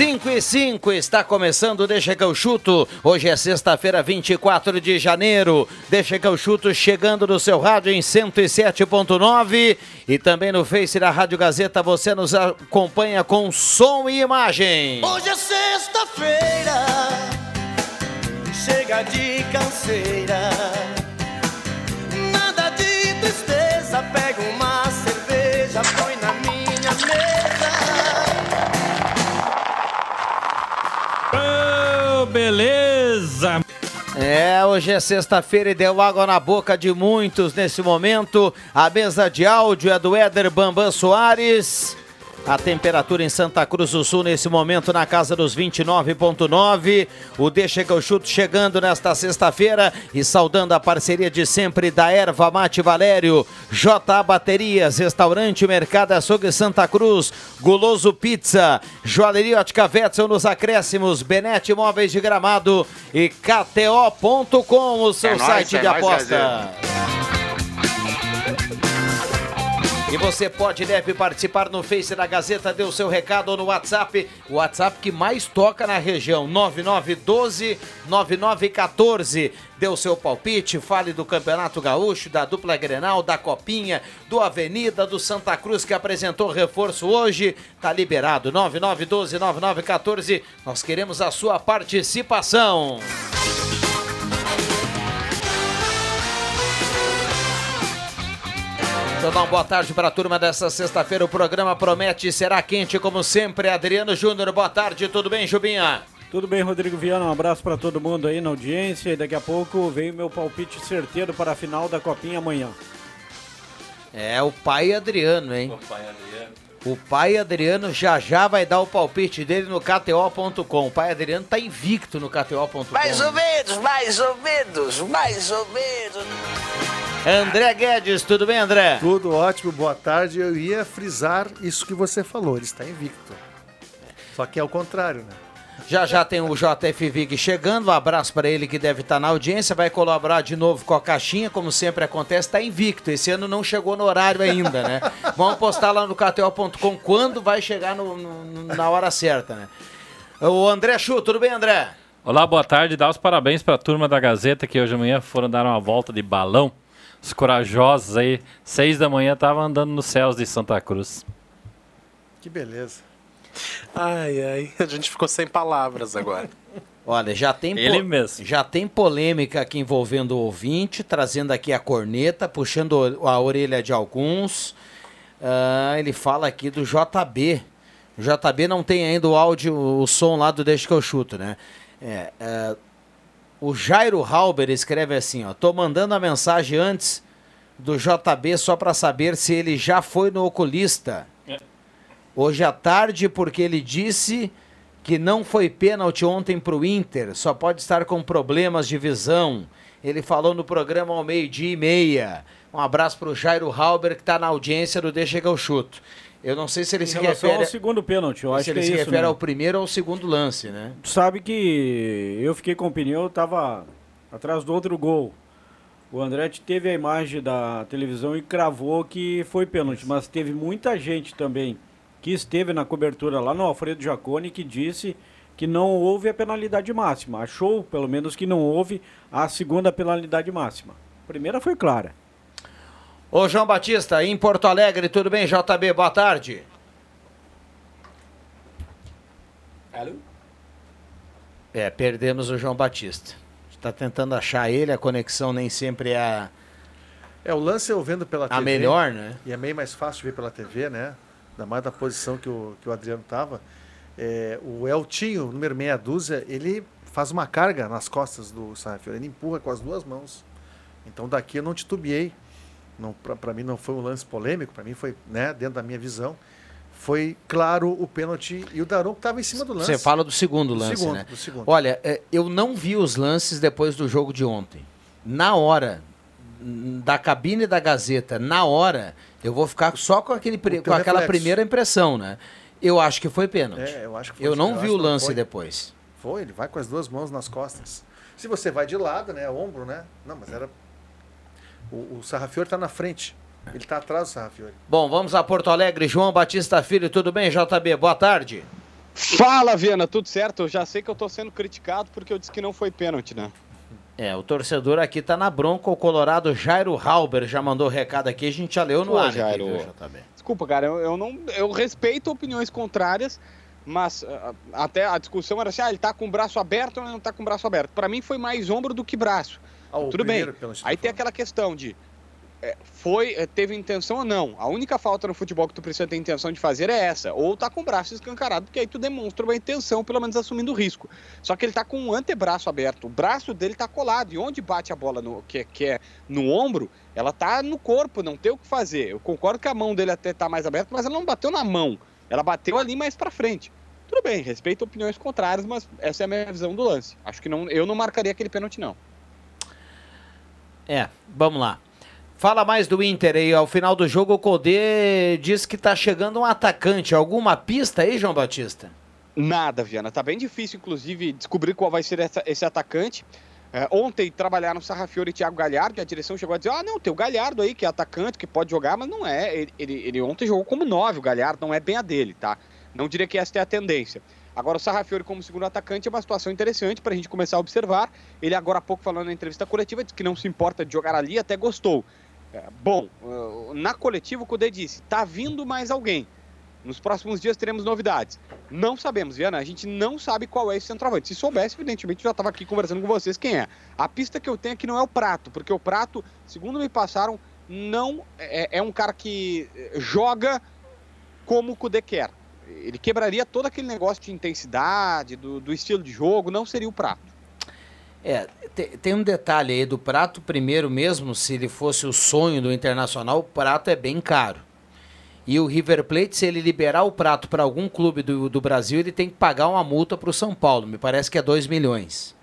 Cinco e cinco está começando Deixa que eu chuto. Hoje é sexta-feira, 24 de janeiro. Deixa que eu chuto chegando no seu rádio em 107.9 e também no Face da Rádio Gazeta você nos acompanha com som e imagem. Hoje é sexta-feira, chega de canseira. Nada de tristeza, pega uma cerveja, põe na minha mesa. Beleza! É, hoje é sexta-feira e deu água na boca de muitos nesse momento. A mesa de áudio é do Éder Bambam Soares. A temperatura em Santa Cruz do Sul nesse momento na casa dos 29.9. O Deixa que eu chuto chegando nesta sexta-feira e saudando a parceria de sempre da Erva Mate Valério, JA Baterias, Restaurante Mercado Açougue Santa Cruz, Guloso Pizza, Joalheria Ótica Wetzel nos acréscimos, Benete Imóveis de Gramado e KTO.com, o seu É nóis, site é de nóis, aposta. E você pode e deve participar no Face da Gazeta, dê o seu recado ou no WhatsApp, o WhatsApp que mais toca na região, 9912-9914. Dê o seu palpite, fale do Campeonato Gaúcho, da dupla Grenal, da Copinha, do Avenida, do Santa Cruz que apresentou reforço hoje. Tá liberado, 9912-9914. Nós queremos a sua participação. Dar uma boa tarde para a turma dessa sexta-feira. O programa promete e será quente como sempre. Adriano Júnior, boa tarde. Tudo bem, Jubinha? Tudo bem, Rodrigo Viana? Um abraço para todo mundo aí na audiência. E daqui a pouco vem o meu palpite certeiro para a final da Copinha amanhã. É o pai Adriano, hein? O pai Adriano já já vai dar o palpite dele no KTO.com. O pai Adriano tá invicto no KTO.com. Mais ou menos, mais ou menos, mais ou menos. André Guedes, tudo bem, André? Tudo ótimo, boa tarde. Eu ia frisar isso que você falou, ele está invicto. Só que é o contrário, né? Já já tem o JF Vig chegando, um abraço para ele que deve estar na audiência, vai colaborar de novo com a caixinha, como sempre acontece, está invicto. Esse ano não chegou no horário ainda, né? Vamos postar lá no KTO.com quando vai chegar no- no- na hora certa, né? O André Chu, tudo bem, André? Olá, boa tarde. Dá os parabéns para a turma da Gazeta que hoje de manhã foram dar uma volta de balão. Os corajosos aí, seis da manhã, estavam andando nos céus de Santa Cruz. Que beleza. Ai, ai, a gente ficou sem palavras agora. Olha, já tem, po- Ele mesmo. já tem polêmica aqui envolvendo o ouvinte, trazendo aqui a corneta, puxando a orelha de alguns. Ah, ele fala aqui do JB. O JB não tem ainda o áudio, o som lá do Deixa que eu chuto, né? É, é, o Jairo Halber escreve assim, ó. Tô mandando a mensagem antes do JB só para saber se ele já foi no oculista. Hoje à tarde, porque ele disse que não foi pênalti ontem para o Inter, só pode estar com problemas de visão. Ele falou no programa ao meio-dia e meia. Um abraço para o Jairo Halber, que está na audiência do Deixa que eu chuto. Eu não sei se ele Em se refere, ao segundo pênalti, eu acho se que ele é se isso. refere né? ao primeiro ou ao segundo lance, né? Tu sabe que eu fiquei com opinião, eu tava atrás do outro gol. O Andretti teve a imagem da televisão e cravou que foi pênalti, mas teve muita gente também que esteve na cobertura lá no Alfredo Jaconi que disse que não houve a penalidade máxima. Achou, pelo menos, que não houve a segunda penalidade máxima. A primeira foi clara. Ô João Batista, em Porto Alegre, tudo bem, JB? Boa tarde. Alô? É, perdemos o João Batista. tá tentando achar ele, a conexão nem sempre é a, É, o lance eu vendo pela a TV. melhor, né? E é meio mais fácil ver pela TV, né? Ainda mais da posição que o, que o Adriano tava. É, o Eltinho, número meia dúzia, ele faz uma carga nas costas do Sarrafiori. Ele empurra com as duas mãos. Então daqui eu não titubeei. Não, para mim não foi um lance polêmico, para mim foi, né, dentro da minha visão, foi claro o pênalti e o Daronco estava em cima do lance. Você fala do segundo Do lance, segundo, né? do segundo. Olha, é, eu não vi os lances depois do jogo de ontem. Na hora da cabine da Gazeta, na hora, eu vou ficar só com, aquele, com aquela reflexo. primeira impressão, né? Eu acho que foi pênalti. É, eu acho que foi. eu não acho vi o lance foi. depois. Foi, ele vai com as duas mãos nas costas. Se você vai de lado, né, ombro, né? Não, mas era o, o Sarrafiori tá na frente. Ele tá atrás do Sarrafiori. Bom, vamos a Porto Alegre. João Batista Filho, tudo bem, JB? Boa tarde. Fala, Viana, tudo certo? Eu já sei que eu tô sendo criticado porque eu disse que não foi pênalti, né? É, o torcedor aqui tá na bronca, o Colorado Jairo Halber já mandou recado aqui, a gente já leu no Pô, ar. aqui, Jairo. viu, JB? Desculpa, cara, eu, eu não, eu respeito opiniões contrárias, mas ah, até a discussão era assim, ah, ele tá com o braço aberto ou ele não tá com o braço aberto. Pra mim foi mais ombro do que braço. Ah, o Tudo bem. Aí tem aquela questão de é, foi, é, teve intenção ou não. A única falta no futebol que tu precisa ter intenção de fazer é essa. Ou tá com o braço escancarado, porque aí tu demonstra uma intenção, pelo menos assumindo o risco. Só que ele tá com o antebraço aberto. O braço dele tá colado. E onde bate a bola, no, que, é- que é no ombro, ela tá no corpo, não tem o que fazer. Eu concordo que a mão dele até tá mais aberta, mas ela não bateu na mão. Ela bateu ali mais pra frente. Tudo bem, respeito opiniões contrárias, mas essa é a minha visão do lance. Acho que não, eu não marcaria aquele pênalti, não. É, vamos lá. Fala mais do Inter aí. Ao final do jogo, o Codê diz que tá chegando um atacante. Alguma pista aí, João Batista? Nada, Viana. Tá bem difícil, inclusive, descobrir qual vai ser essa- esse atacante. É, ontem trabalharam Sarrafiori e Thiago Galhardo, e a direção chegou a dizer: ah, não, tem o Galhardo aí, que é atacante, que pode jogar, mas não é. Ele, ele, ele ontem jogou como nove, o Galhardo, não é bem a dele, tá? Não diria que essa é a tendência. Agora, o Sarrafiori como segundo atacante é uma situação interessante para a gente começar a observar. Ele agora há pouco falando na entrevista coletiva, disse que não se importa de jogar ali, até gostou. É, bom, uh, na coletiva o Cudê disse, tá vindo mais alguém. Nos próximos dias teremos novidades. Não sabemos, Viana, a gente não sabe qual é esse centroavante. Se soubesse, evidentemente, já estava aqui conversando com vocês quem é. A pista que eu tenho aqui não é o Prato, porque o Prato, segundo me passaram, não é, é um cara que eh, joga como o Cudê quer. Ele quebraria todo aquele negócio de intensidade, do, do estilo de jogo, não seria o Prato. É, te- tem um detalhe aí do prato primeiro mesmo, se ele fosse o sonho do Internacional, o prato é bem caro. E o River Plate, se ele liberar o prato para algum clube do, do Brasil, ele tem que pagar uma multa para o São Paulo. Me parece que é 2 milhões.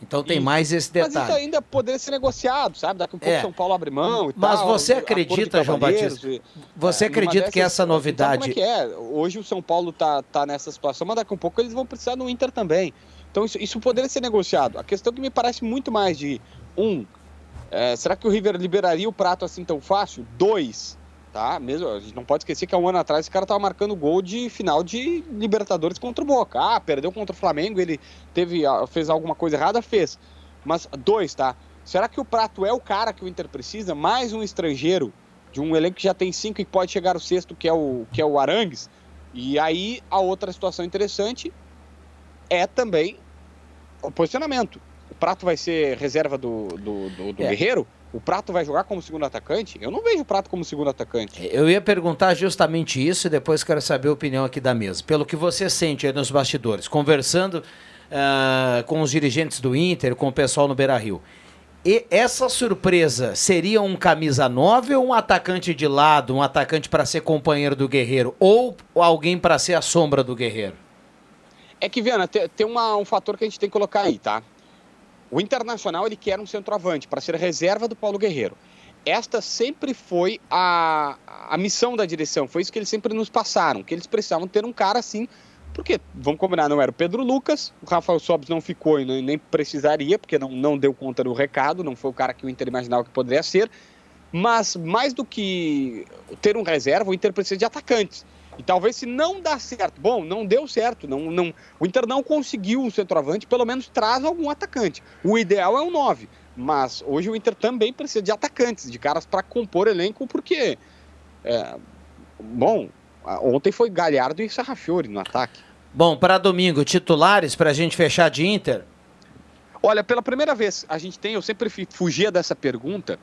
Então tem Isso. mais esse Mas isso detalhe. ainda poderia ser negociado, sabe? Daqui a um pouco É. São Paulo abre mão e Mas tal. você acredita, João Batista? e- Você É, acredita que essa novidade. como é que é? Hoje o São Paulo tá, tá nessa situação, mas daqui a um pouco eles vão precisar do Inter também. Então isso, isso poderia ser negociado. A questão que me parece muito mais de um, é, será que o River liberaria o prato assim tão fácil? Dois, tá? Mesmo, a gente não pode esquecer que há um ano atrás esse cara tava marcando gol de final de Libertadores contra o Boca. Ah, perdeu contra o Flamengo, ele teve, ah, fez alguma coisa errada? Fez. Mas dois, tá? Será que o prato é o cara que o Inter precisa? Mais um estrangeiro de um elenco que já tem cinco e pode chegar o sexto, que é o, que é o Arangues. E aí a outra situação interessante é também o posicionamento. O Prato vai ser reserva do, do, do, do É. Guerreiro? O Prato vai jogar como segundo atacante? Eu não vejo o Prato como segundo atacante. Eu ia perguntar justamente isso e depois quero saber a opinião aqui da mesa. Pelo que você sente aí nos bastidores, conversando ah, com os dirigentes do Inter, com o pessoal no Beira Rio. E essa surpresa seria um camisa 9 ou um atacante de lado, um atacante para ser companheiro do Guerreiro? Ou alguém para ser a sombra do Guerreiro? É que, Viana, tem, tem uma- um fator que a gente tem que colocar aí, tá? O Internacional, ele quer um centroavante para ser reserva do Paulo Guerreiro. Esta sempre foi a, a missão da direção, foi isso que eles sempre nos passaram, que eles precisavam ter um cara assim, porque, vamos combinar, não era o Pedro Lucas, o Rafael Sobis não ficou e nem, precisaria, porque não, não deu conta do recado, não foi o cara que o Inter imaginava que poderia ser, mas mais do que ter um reserva, o Inter precisa de atacantes. E talvez se não dá certo, bom, não deu certo, não, não, o Inter não conseguiu um centroavante, pelo menos traz algum atacante. O ideal é um 9, mas hoje o Inter também precisa de atacantes, de caras para compor elenco, porque, é, bom, ontem foi Galhardo e Sarrafiori no ataque. Bom, para domingo, titulares para a gente fechar de Inter? Olha, pela primeira vez a gente tem, eu sempre fugia dessa pergunta,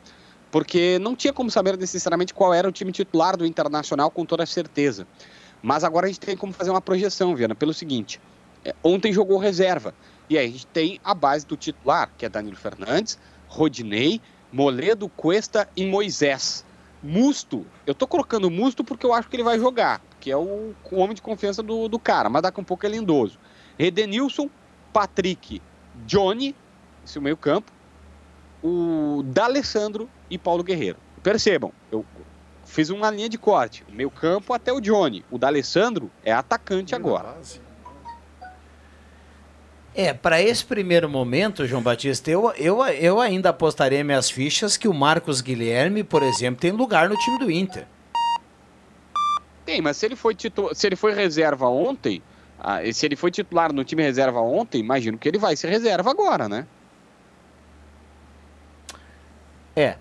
porque não tinha como saber necessariamente qual era o time titular do Internacional com toda certeza. Mas agora a gente tem como fazer uma projeção, Viana, pelo seguinte: é, ontem jogou reserva. E aí a gente tem a base do titular, que é Danilo Fernandes, Rodinei, Moledo, Cuesta e Moisés. Musto, eu tô colocando Musto porque eu acho que ele vai jogar, que é o, o homem de confiança do, do cara, mas daqui a um pouco é lindoso. Edenilson, Patrick, Johnny, esse é o meio campo, o D'Alessandro e Paulo Guerreiro. Percebam, eu fiz uma linha de corte, meio campo até o Johnny. O D'Alessandro é atacante agora. É, para esse primeiro momento, João Batista, eu, eu, eu ainda apostaria minhas fichas que o Marcos Guilherme, por exemplo, tem lugar no time do Inter. Tem, mas se ele foi, titu... se ele foi reserva ontem, ah, e se ele foi titular no time reserva ontem, imagino que ele vai ser reserva agora, né? É.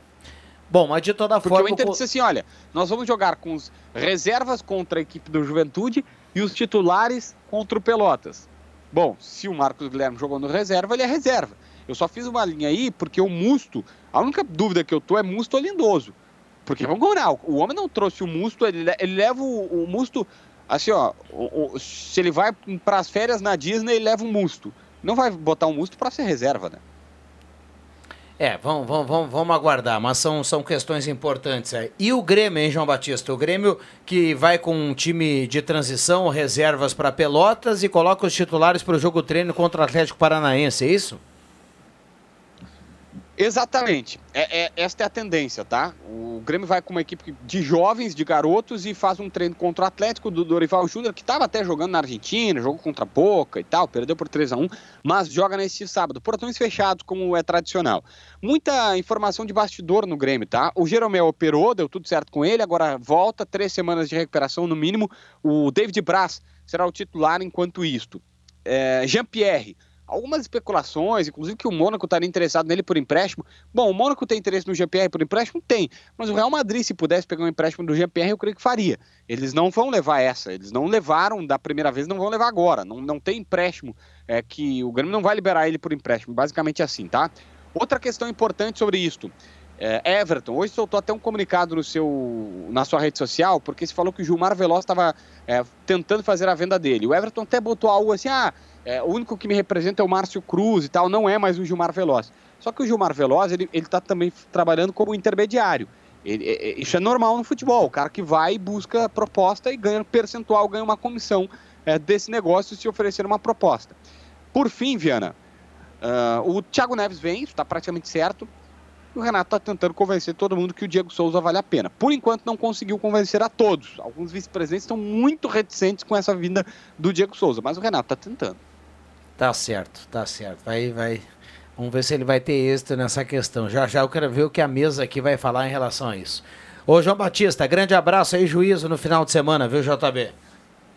Bom, mas de toda Porque forma. o Inter disse assim: olha, nós vamos jogar com os reservas contra a equipe do Juventude e os titulares contra o Pelotas. Bom, se o Marcos Guilherme jogou no reserva, ele é reserva. Eu só fiz uma linha aí porque o Musto, a única dúvida que eu tô é Musto ou Lindoso. Porque vamos combinar, o homem não trouxe o Musto, ele, le- ele leva o, o Musto, assim ó, o- o- se ele vai para as férias na Disney, ele leva o Musto. Não vai botar o Musto para ser reserva, né? É, vamos, vamos, vamos, vamos aguardar, mas são, são questões importantes aí. E o Grêmio, hein, João Batista? O Grêmio que vai com um time de transição, reservas para Pelotas e coloca os titulares para o jogo treino contra o Atlético Paranaense, é isso? Exatamente. É, é- esta é a tendência, tá? O Grêmio vai com uma equipe de jovens, de garotos, e faz um treino contra o Atlético do Dorival Júnior, que estava até jogando na Argentina, jogou contra a Boca e tal, perdeu por 3 a 1 mas joga neste sábado. Portões fechados, como é tradicional. Muita informação de bastidor no Grêmio, tá? O Jeromel operou, deu tudo certo com ele, agora volta, três semanas de recuperação no mínimo. O David Braz será o titular enquanto isto. É, Jean-Pierre, algumas especulações, inclusive que o Mônaco estaria interessado nele por empréstimo. Bom, o Mônaco tem interesse no Jean-Pierre por empréstimo? Tem. Mas o Real Madrid, se pudesse pegar um empréstimo do Jean-Pierre, eu creio que faria. Eles não vão levar essa. Eles não levaram da primeira vez, não vão levar agora. Não, não tem empréstimo é, que o Grêmio não vai liberar ele por empréstimo. Basicamente assim, tá? Outra questão importante sobre isto. É, Everton, hoje soltou até um comunicado no seu, na sua rede social, porque se falou que o Gilmar Veloz estava é, tentando fazer a venda dele. O Everton até botou algo assim, ah, é, o único que me representa é o Márcio Cruz e tal, não é mais o Gilmar Veloz. Só que o Gilmar Veloz, ele está também trabalhando como intermediário. Ele- é- é- isso é normal no futebol, o cara que vai e busca proposta e ganha um percentual, ganha uma comissão é, desse negócio se oferecer uma proposta. Por fim, Viana, ah, o Thiago Neves vem, está praticamente certo. E o Renato está tentando convencer todo mundo que o Diego Souza vale a pena. Por enquanto, não conseguiu convencer a todos. Alguns vice-presidentes estão muito reticentes com essa vinda do Diego Souza, mas o Renato está tentando. Tá certo, tá certo. Vai, vai. Vamos ver se ele vai ter êxito nessa questão. Já já eu quero ver o que a mesa aqui vai falar em relação a isso. Ô João Batista, grande abraço aí, juízo no final de semana, viu, JB?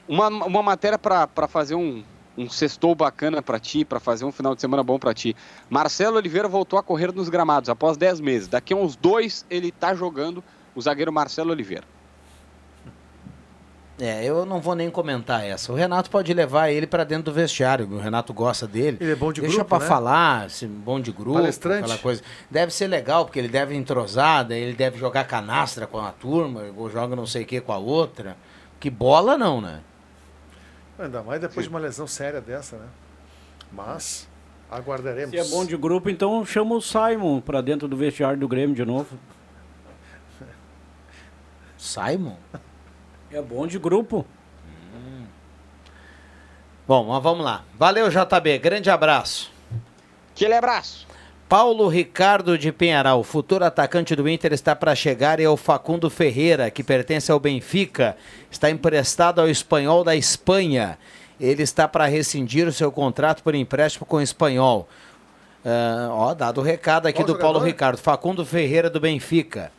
Uma, uma matéria para fazer um, um sextou bacana para ti, para fazer um final de semana bom para ti. Marcelo Oliveira voltou a correr nos gramados após 10 meses. Daqui a uns dois ele tá jogando o zagueiro Marcelo Oliveira. É, eu não vou nem comentar essa. O Renato pode levar ele pra dentro do vestiário. O Renato gosta dele. Ele é bom de Deixa grupo, pra né? falar, se bom de grupo, Palestrante. aquela coisa. Deve ser legal, porque ele deve entrosar, ele deve jogar canastra com a turma, ou joga não sei o que com a outra. Que bola não, né? Ainda mais depois de uma lesão séria dessa, né? Mas aguardaremos. Se é bom de grupo, então chama o Simon pra dentro do vestiário do Grêmio de novo. Simon? É bom de grupo. Bom, mas vamos lá. Valeu, JB. Grande abraço. Aquele abraço. Paulo Ricardo de Penharal, futuro atacante do Inter, está para chegar e é o Facundo Ferreira, que pertence ao Benfica, está emprestado ao Espanhol da Espanha. Ele está para rescindir o seu contrato por empréstimo com o Espanhol. Ah, ó, dado o recado aqui Qual do Paulo jogador? Ricardo, Facundo Ferreira do Benfica.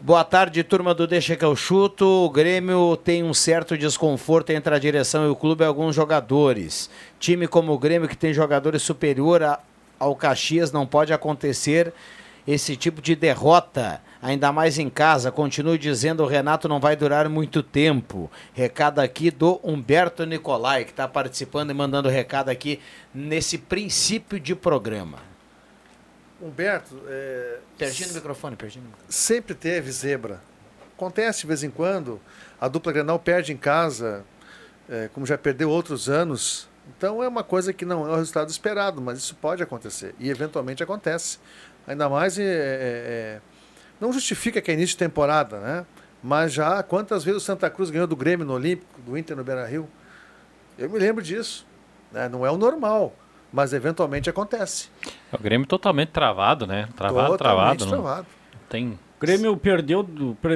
Boa tarde, turma do Deixa que eu chuto. O Grêmio tem um certo desconforto entre a direção e o clube e alguns jogadores. Time como o Grêmio, que tem jogadores superior a- ao Caxias, não pode acontecer esse tipo de derrota, ainda mais em casa. Continue dizendo, o Renato não vai durar muito tempo. Recado aqui do Humberto Nicolai, que está participando e mandando recado aqui nesse princípio de programa. Humberto, é, Perdi no microfone, perdi no microfone. sempre teve zebra. Acontece de vez em quando, a dupla Grenal perde em casa, é, como já perdeu outros anos. Então é uma coisa que não é o resultado esperado, mas isso pode acontecer. E eventualmente acontece. Ainda mais é, é, é, não justifica que é início de temporada, né? Mas já quantas vezes o Santa Cruz ganhou do Grêmio no Olímpico, do Inter no Beira Rio? Eu me lembro disso. né? Não é o normal, mas eventualmente acontece. O Grêmio totalmente travado, né? Travado, Totalmente travado. Não, travado. tem... O Grêmio perdeu,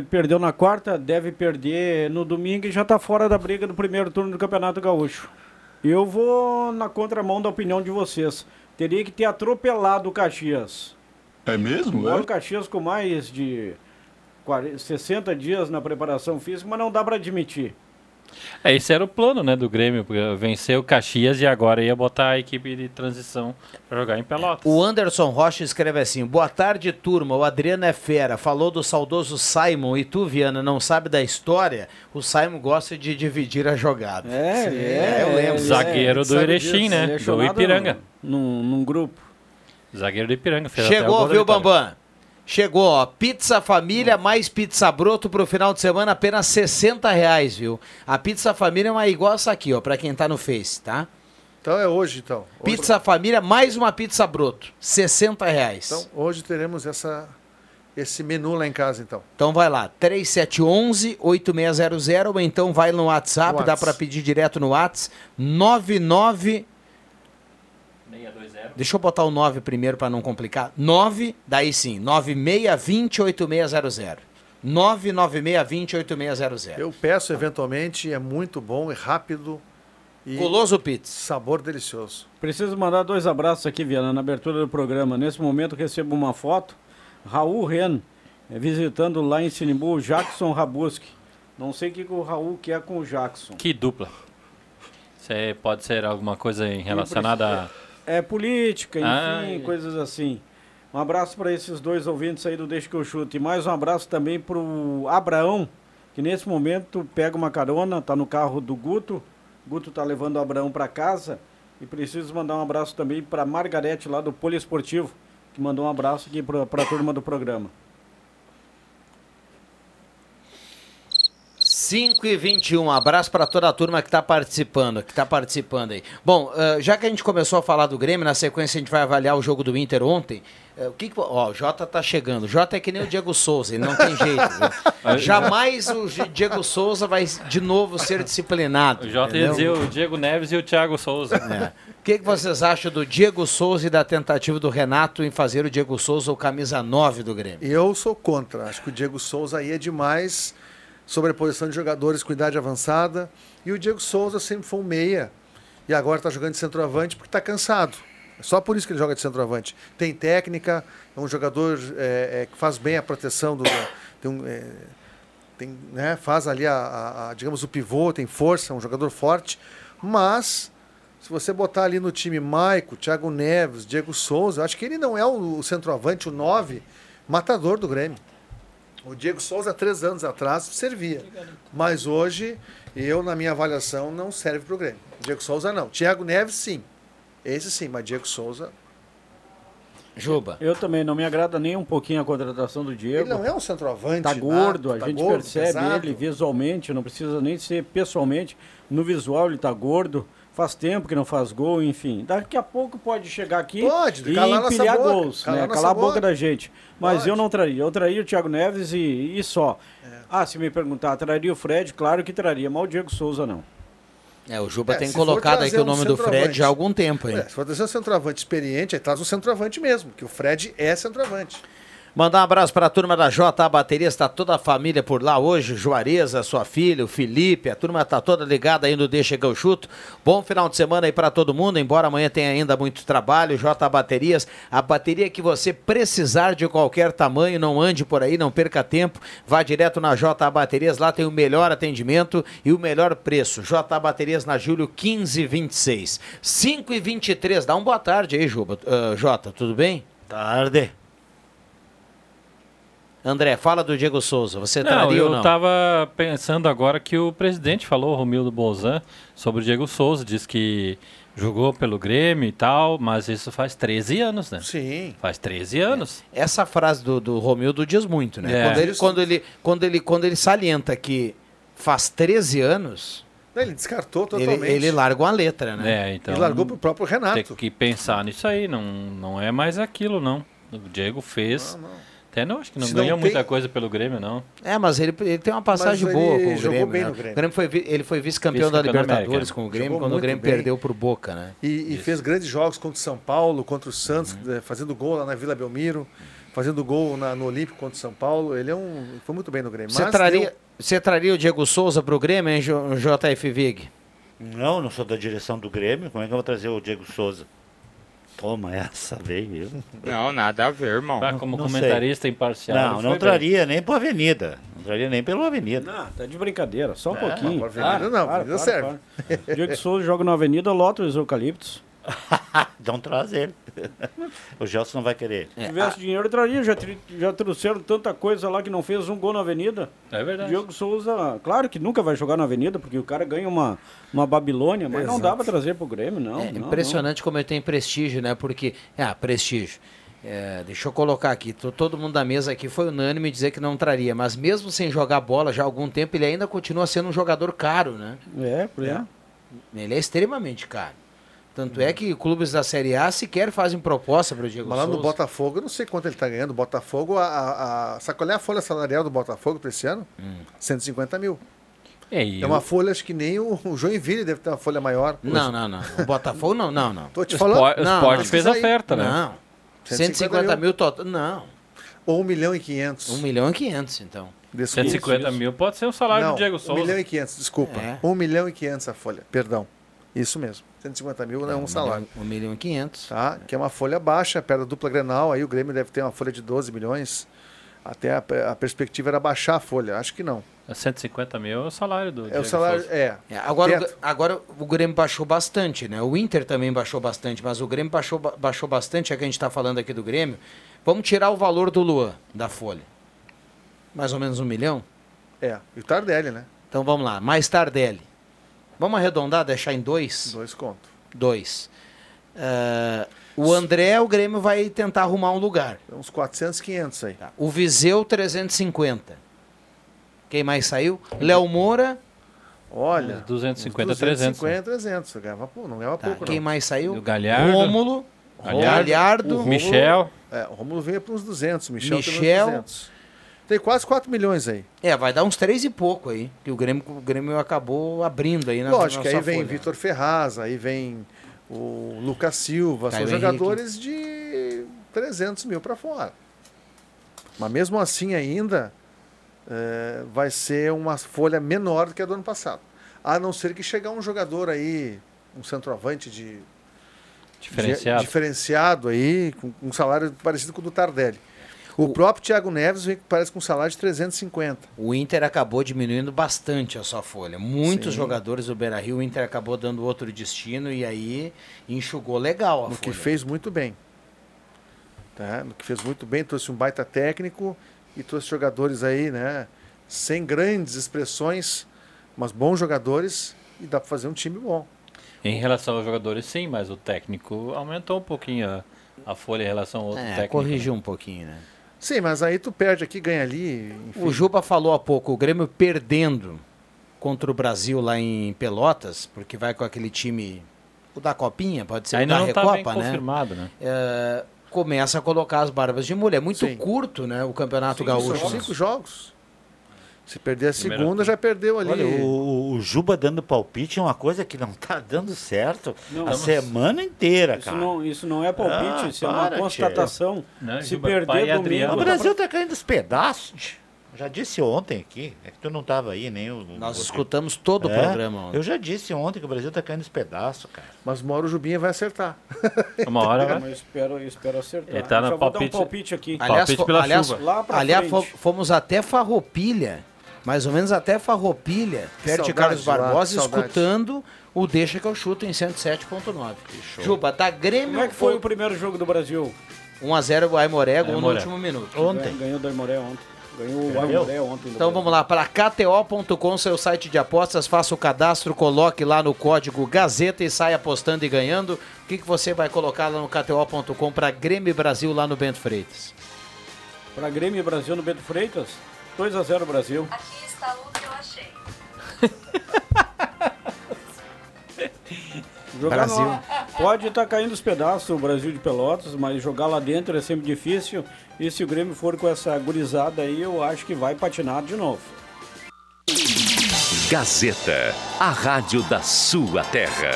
perdeu na quarta, deve perder no domingo e já está fora da briga do primeiro turno do Campeonato Gaúcho. Eu vou na contramão da opinião de vocês. Teria que ter atropelado o Caxias. É mesmo? Embora o Caxias com mais de 40, 60 dias na preparação física, mas não dá para admitir. É, esse era o plano, né, do Grêmio. porque Venceu o Caxias e agora ia botar a equipe de transição para jogar em Pelotas. O Anderson Rocha escreve assim: Boa tarde, turma. O Adriano é fera. Falou do saudoso Simon. E tu, Viana, não sabe da história? O Simon gosta de dividir a jogada. É, Sim, é, eu lembro. Zagueiro do sabe Erechim, né? É Do Ipiranga. Num, num grupo. Zagueiro do Ipiranga. Chegou, viu. Bambam? Chegou, ó. Pizza Família mais pizza broto pro final de semana, apenas 60 reais, viu? A Pizza Família é uma igual essa aqui, ó, pra quem tá no Face, tá? Então é hoje, então. Hoje- Pizza Família mais uma pizza broto, 60 reais. Então hoje teremos essa, esse menu lá em casa, então. Então vai lá, 3711-8600 ou então vai no WhatsApp, No dá pra pedir direto no WhatsApp, 99... Deixa eu botar o 9 primeiro pra não complicar. 9, daí sim, 9620-8600. 99620-8600. Eu peço eventualmente, é muito bom, é rápido e Guloso Pizza. sabor delicioso. Preciso mandar dois abraços aqui, Viana, na abertura do programa. Nesse momento recebo uma foto. Raul Ren, eh, visitando lá em Sinimbu o Jackson Rabuski. Não sei o que, o Raul quer com o Jackson. Que dupla. Isso pode ser alguma coisa em relacionada a... É política, enfim, é. coisas assim. Um abraço para esses dois ouvintes aí do Deixa que eu chute. E mais um abraço também para o Abraão, que nesse momento pega uma carona, tá no carro do Guto. Guto tá levando o Abraão para casa. E preciso mandar um abraço também para Margarete lá do Poliesportivo, que mandou um abraço aqui para a turma do programa. 5 e 21, um abraço para toda a turma que está participando, que tá participando aí. Bom, ah, já que a gente começou a falar do Grêmio, na sequência a gente vai avaliar o jogo do Inter ontem. eh, o que que- ó, o Jota tá chegando. O Jota é que nem o Diego Souza, ele não tem jeito. Jamais o Diego Souza vai de novo ser disciplinado. O Jota ia dizer o Diego Neves e o Thiago Souza. É. O que, que vocês acham do Diego Souza e da tentativa do Renato em fazer o Diego Souza o camisa 9 do Grêmio? Eu sou contra. Acho que o Diego Souza aí é demais sobre a posição de jogadores com idade avançada. E o Diego Souza sempre foi um meia. E agora está jogando de centroavante porque está cansado. É só por isso que ele joga de centroavante. Tem técnica, é um jogador é, é, que faz bem a proteção do. Tem um, é, tem, né, faz ali, a, a- a, digamos, o pivô, tem força, é um jogador forte. Mas, se você botar ali no time Maico, Thiago Neves, Diego Souza, acho que ele não é o, o centroavante, o 9, matador do Grêmio. O Diego Souza, há três anos atrás, servia. Mas hoje, eu, na minha avaliação, não serve para o Grêmio. Diego Souza, não. Thiago Neves, sim. Esse sim, mas Diego Souza. Juba. Eu também não me agrada nem um pouquinho a contratação do Diego. Ele não é um centroavante. Tá gordo, nato, a tá gente gordo, percebe pesado. ele visualmente, não precisa nem ser pessoalmente. No visual ele tá gordo, faz tempo que não faz gol, enfim. Daqui a pouco pode chegar aqui Pode, e empilhar boca, gols, calar né? Calar a boca boca. da gente. Mas Pode. eu não traria. Eu traria o Thiago Neves e, e só. É. Ah, se me perguntar, traria o Fred? Claro que traria, mas o Diego Souza não. É, o Juba É, tem colocado trazer aqui o um nome do Fred já há algum tempo, hein? É, se for trazer um centroavante experiente, aí traz um centroavante mesmo, que o Fred é centroavante. Mandar um abraço para a turma da JA Baterias, está toda a família por lá hoje, Juareza, sua filha, o Felipe, a turma está toda ligada aí no Deixa que eu chuto. Bom final de semana aí para todo mundo, embora amanhã tenha ainda muito trabalho, JA Baterias, a bateria que você precisar de qualquer tamanho, não ande por aí, não perca tempo, vá direto na JA Baterias, lá tem o melhor atendimento e o melhor preço. JA Baterias na Júlio 1526. 5 e 23, dá uma boa tarde aí, Juba. Ah, Jota, tudo bem? Tarde. André, fala do Diego Souza. Você Não, traria eu ou não? tava pensando agora que o presidente falou, Romildo Bolzan, sobre o Diego Souza, diz que jogou pelo Grêmio e tal, mas isso faz 13 anos, né? Sim. Faz 13 anos. Essa frase do, do Romildo diz muito, né? É. Quando, ele, quando, ele, quando, ele, quando ele salienta que faz 13 anos, Não, Ele descartou ele, totalmente. ele larga uma letra, né? É, então E largou pro próprio Renato. tem que pensar nisso aí, não, não é mais aquilo, não. O Diego fez. Até não, acho que não Se não ganhou tem- muita coisa pelo Grêmio, não. É, mas ele, ele tem uma passagem Mas boa ele com o jogou Grêmio. bem né? no Grêmio. O Grêmio foi, ele foi vice-campeão da Libertadores América. com o Grêmio, Jogou quando o Grêmio bem. perdeu pro Boca, né? E, e fez grandes jogos contra o São Paulo, contra o Santos, eh, fazendo gol lá na Vila Belmiro, fazendo gol na- no Olímpico contra o São Paulo. Ele é um, foi muito bem no Grêmio. Você Mas traria, deu- você traria o Diego Souza pro Grêmio, hein, JF Vig? Não, não sou da direção do Grêmio. Como é que eu vou trazer o Diego Souza? Toma essa, veio. Não, nada a ver, irmão. Ah, como não comentarista imparcial. Não, não traria nem pro Avenida. Não traria nem pelo Avenida. Não, tá de brincadeira, só um pouquinho. pra Avenida não, Avenida serve. claro. Diego Souza joga na Avenida, lota os eucaliptos. Então traz ele. o Gelson não vai querer. Se tivesse dinheiro, eu traria. Já, já trouxeram tanta coisa lá que não fez um gol na Avenida. É verdade. Diego Souza, claro que nunca vai jogar na Avenida, porque o cara ganha uma, uma Babilônia, mas não dá pra trazer pro Grêmio, não. É não, impressionante como ele tem prestígio, né? Porque, ah, prestígio. É, deixa eu colocar aqui, to- todo mundo da mesa aqui foi unânime em dizer que não traria, mas mesmo sem jogar bola já há algum tempo, ele ainda continua sendo um jogador caro, né? não. É, é. Ele é extremamente caro. Tanto é que clubes da Série A sequer fazem proposta para o Diego no Souza. Botafogo, eu não sei quanto ele tá ganhando. O Botafogo, a, a, a, sabe qual é a folha salarial do Botafogo para esse ano? Hum. 150 mil. É, É uma folha, acho que nem o, o Joinville deve ter uma folha maior. Não, não, não. O Botafogo não, não, não. Tô te o falando. Sport, o Sport fez oferta, né? Não. 150 150 mil total. Não. Ou 1 milhão e 500. 1 milhão e 500, então. Desculpa. 150 mil pode ser o salário Não, do Diego 1 Souza. milhão e 500, desculpa. É. 1 milhão e 500 a folha, perdão. Isso mesmo. 150 mil não é um salário. 1 milhão e 500. Tá? Que é uma folha baixa, perto da dupla Grenal. Aí o Grêmio deve ter uma folha de 12 milhões. Até a, a perspectiva era baixar a folha. Acho que não. 150 mil é o salário do É Diego o salário. Souza. É. É, agora, o, agora o Grêmio baixou bastante, né? O Inter também baixou bastante, mas o Grêmio baixou, ba- baixou bastante, é que a gente está falando aqui do Grêmio. Vamos tirar o valor do Luan, da folha. Mais ou menos um milhão? É. E o Tardelli, né? Então vamos lá, mais Tardelli. Vamos arredondar, deixar em dois? Dois conto. Dois. Ah, o André, o Grêmio vai tentar arrumar um lugar. Uns 400, 500 aí. Tá. O Viseu, 350. Quem mais saiu? Léo Moura. Olha. 250, uns 300. 250, 300. Ganhava, pô, não ganhava Tá, pouco, Quem não. mais saiu? O Galhardo. Rômulo. Galhardo. Galhardo. O Michel. É, o Romulo vinha para uns 200. O Michel, Michel. tem uns 200. Tem quase 4 milhões aí. É, vai dar uns três e pouco aí. Que o Grêmio, o Grêmio acabou abrindo aí na Lógico, aí vem folha. Vitor Ferraz, aí vem o Lucas Silva. Caio são Henrique. jogadores de 300 mil para fora. Mas mesmo assim ainda é, vai ser uma folha menor do que a do ano passado. A não ser que chegar um jogador aí, um centroavante de Diferenciado. de- diferenciado aí, com um salário parecido com o do Tardelli. O, próprio Thiago Neves parece com um salário de 350. O Inter acabou diminuindo bastante a sua folha. Muitos Sim. jogadores do Beira Rio, o Inter acabou dando outro destino e aí enxugou legal a no folha. que fez muito bem. Tá? No que fez muito bem, trouxe um baita técnico e trouxe jogadores aí, né? Sem grandes expressões, mas bons jogadores e dá para fazer um time bom. Em relação aos jogadores, sim, mas o técnico aumentou um pouquinho a, a folha em relação ao outro É, técnico. corrigiu um pouquinho, né? Sim, mas aí tu perde aqui, ganha ali. Enfim. O Juba falou há pouco, o Grêmio perdendo contra o Brasil lá em Pelotas, porque vai com aquele time o da Copinha, pode ser Ainda o da não está Recopa, bem né? confirmado, né? É, começa a colocar as barbas de mulher. É muito Sim. curto, né? O Campeonato Sim, Gaúcho. São cinco jogos. Se perder a segunda, já perdeu ali. Olha, o, o Juba dando palpite é uma coisa que não tá dando certo Não, a mas- semana inteira, Isso cara. não, isso não é palpite, Ah, isso é para, uma tchê. constatação. Não, Se Juba, perder pai domingo... O Brasil tá caindo aos pedaços. Já disse ontem aqui. É que tu não tava aí, nem o. Nós o- escutamos todo o É, programa. ontem. Eu já disse ontem que o Brasil tá caindo aos pedaços, cara. Mas uma hora o Jubinha vai acertar. Uma hora vai. Mas eu espero, eu espero acertar. Ele tá no Já vou dar um palpite- palpite aqui. Aliás, Palpite pela aliás, chuva. Aliás fomos até Farroupilha, mais ou menos até Farroupilha, perto de saudade Carlos de lá, Barbosa, saudade. escutando o Deixa que eu chuto em 107.9. Juba, tá Grêmio Como é que foi o primeiro jogo do Brasil? 1x0 o Aimoré, gol no último minuto. Ontem. Ganhou do Aimoré ontem. Ganhou o? Aimoré ontem. Então vamos lá, para KTO.com, seu site de apostas, faça o cadastro, coloque lá no código Gazeta e saia apostando e ganhando. O que, que você vai colocar lá no KTO.com para Grêmio Brasil lá no Bento Freitas? Para Grêmio Brasil no Bento Freitas, 2x0 Brasil. Aqui está o que eu achei. Jogar Brasil. no- pode estar caindo os pedaços o Brasil de Pelotas, mas jogar lá dentro é sempre difícil. E se o Grêmio for com essa gurizada aí, eu acho que vai patinar de novo. Gazeta, a rádio da sua terra.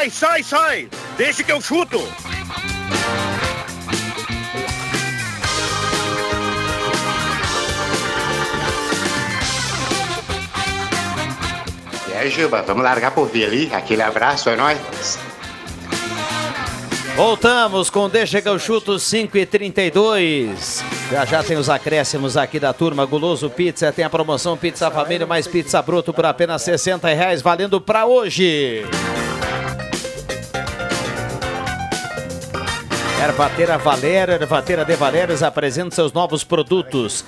Sai, sai, sai! Deixa que eu chuto! E aí, Juba, vamos largar por vir ali? Aquele abraço, é nóis. Voltamos com Deixa que eu chuto 5 e 32 Já já tem os acréscimos aqui da turma Guloso Pizza, tem a promoção Pizza Família mais Pizza Bruto por apenas 60 reais, valendo pra hoje. Ervateira Valério, Ervateira de Valérios apresenta seus novos produtos.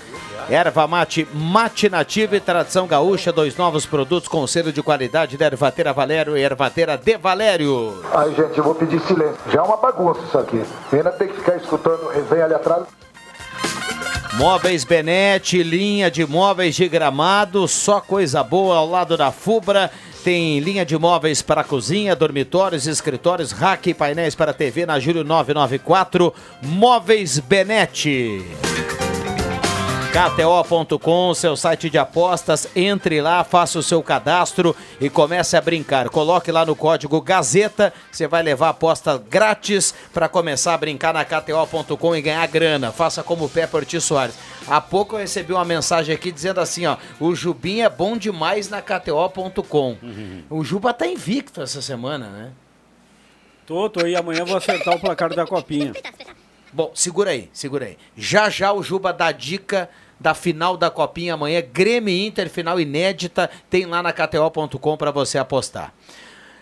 Erva mate, mate nativa e tradição gaúcha, dois novos produtos com selo de qualidade da Ervateira Valério e Ervateira de Valério. Ai, gente, eu vou pedir silêncio. Já é uma bagunça isso aqui. Pena ter que ficar escutando resenha ali atrás. Móveis Benete, linha de móveis de gramado, só coisa boa ao lado da Fubra. Tem linha de móveis para cozinha, dormitórios, escritórios, rack e painéis para TV na Júlio 994. Móveis Benete. KTO.com, seu site de apostas, entre lá, faça o seu cadastro e comece a brincar. Coloque lá no código Gazeta, você vai levar aposta grátis para começar a brincar na KTO.com e ganhar grana. Faça como o Pepper Ortiz Soares. Há pouco eu recebi uma mensagem aqui dizendo assim, ó, o Jubim é bom demais na KTO.com. O Juba tá invicto essa semana, né? Tô, tô aí, amanhã vou acertar o placar da copinha. Bom, segura aí, segura aí. Já já o Juba dá dica da final da Copinha amanhã, Grêmio Inter, final inédita, tem lá na KTO.com para você apostar.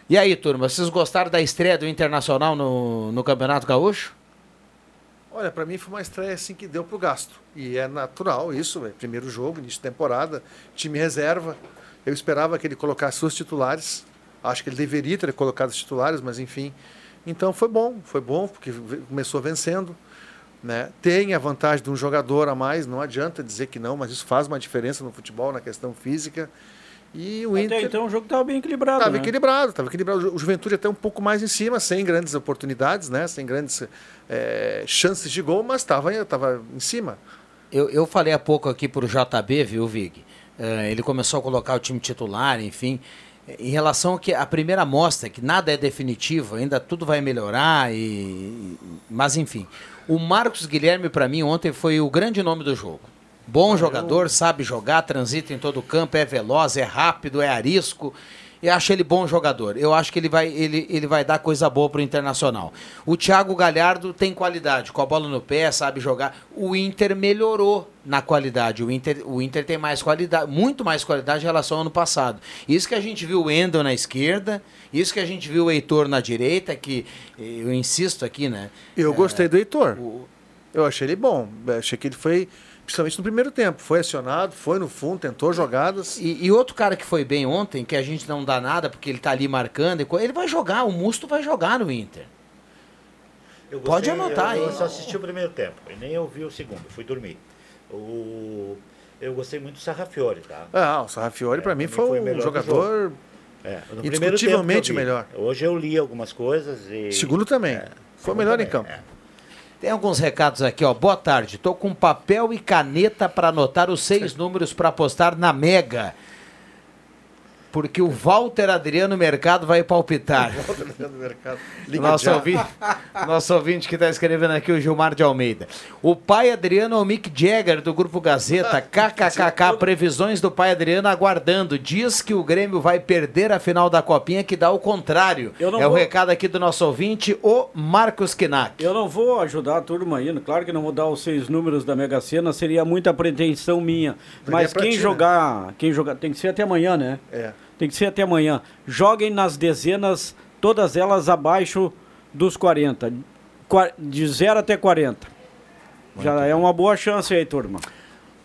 E aí, turma, vocês gostaram da estreia do Internacional no, no Campeonato Gaúcho? Olha, para mim foi uma estreia assim que deu pro gasto. E é natural isso, é primeiro jogo, início de temporada, time reserva. Eu esperava que ele colocasse os titulares. Acho que ele deveria ter colocado os titulares, mas enfim. Então foi bom, foi bom, porque começou vencendo. Né? Tem a vantagem de um jogador a mais, não adianta dizer que não, mas isso faz uma diferença no futebol, na questão física. E o Até Inter. então o jogo estava bem equilibrado. Estava né? equilibrado, estava equilibrado. O Juventude até um pouco mais em cima, sem grandes oportunidades, né? sem grandes eh, chances de gol, mas estava tava em cima. Eu, eu falei há pouco aqui pro JB, viu, Vig? Eh, ele começou a colocar o time titular, enfim. Em relação que a primeira mostra, que nada é definitivo, ainda tudo vai melhorar, e, mas enfim. O Marcos Guilherme, para mim, ontem foi o grande nome do jogo. Bom jogador, sabe jogar, transita em todo o campo, é veloz, é rápido, é arisco. Eu acho ele bom jogador. Eu acho que ele vai, ele, ele vai dar coisa boa pro Internacional. O Thiago Galhardo tem qualidade, com a bola no pé, sabe jogar. O Inter melhorou na qualidade. O Inter, o Inter tem mais qualidade, muito mais qualidade em relação ao ano passado. Isso que a gente viu o Endel na esquerda, isso que a gente viu o Heitor na direita, que eh, eu insisto aqui, né? Eu gostei do Heitor. Eu achei ele bom. Achei que ele foi, principalmente no primeiro tempo, foi acionado, foi no fundo, tentou jogadas. E, e outro cara que foi bem ontem, que a gente não dá nada porque ele tá ali marcando, ele vai jogar, o Musto vai jogar no Inter. Eu Pode gostei, anotar eu, aí. Eu só assisti o primeiro tempo, e nem eu vi o segundo, fui dormir. O, eu gostei muito do Sarrafiore, tá? Ah, o Sarrafiore para mim pra mim foi, foi o um jogador. É, indiscutivelmente melhor. Hoje eu li algumas coisas e... Segundo também. foi o melhor em também, campo. Tem alguns recados aqui, ó. Boa tarde. Tô com papel e caneta para anotar os seis números para apostar na Mega. Porque o Walter Adriano Mercado vai palpitar. Liga Nosso já. ouvinte, nosso ouvinte que está escrevendo aqui, o Gilmar de Almeida. O pai Adriano é o Mick Jagger do Grupo Gazeta. KKKK, previsões do pai Adriano aguardando. Diz que o Grêmio vai perder a final da Copinha, que dá o contrário. Eu não É o vou- recado aqui do nosso ouvinte, o Marcos Kinak. Eu não vou ajudar a turma aí, claro que não vou dar os seis números da Mega Sena, seria muita pretensão minha. Mas é quem ti, né? jogar, quem jogar, tem que ser até amanhã, né? É. Tem que ser até amanhã. Joguem nas dezenas, todas elas abaixo dos 40. Qua- De 0 até 40. Já é uma boa chance aí, turma.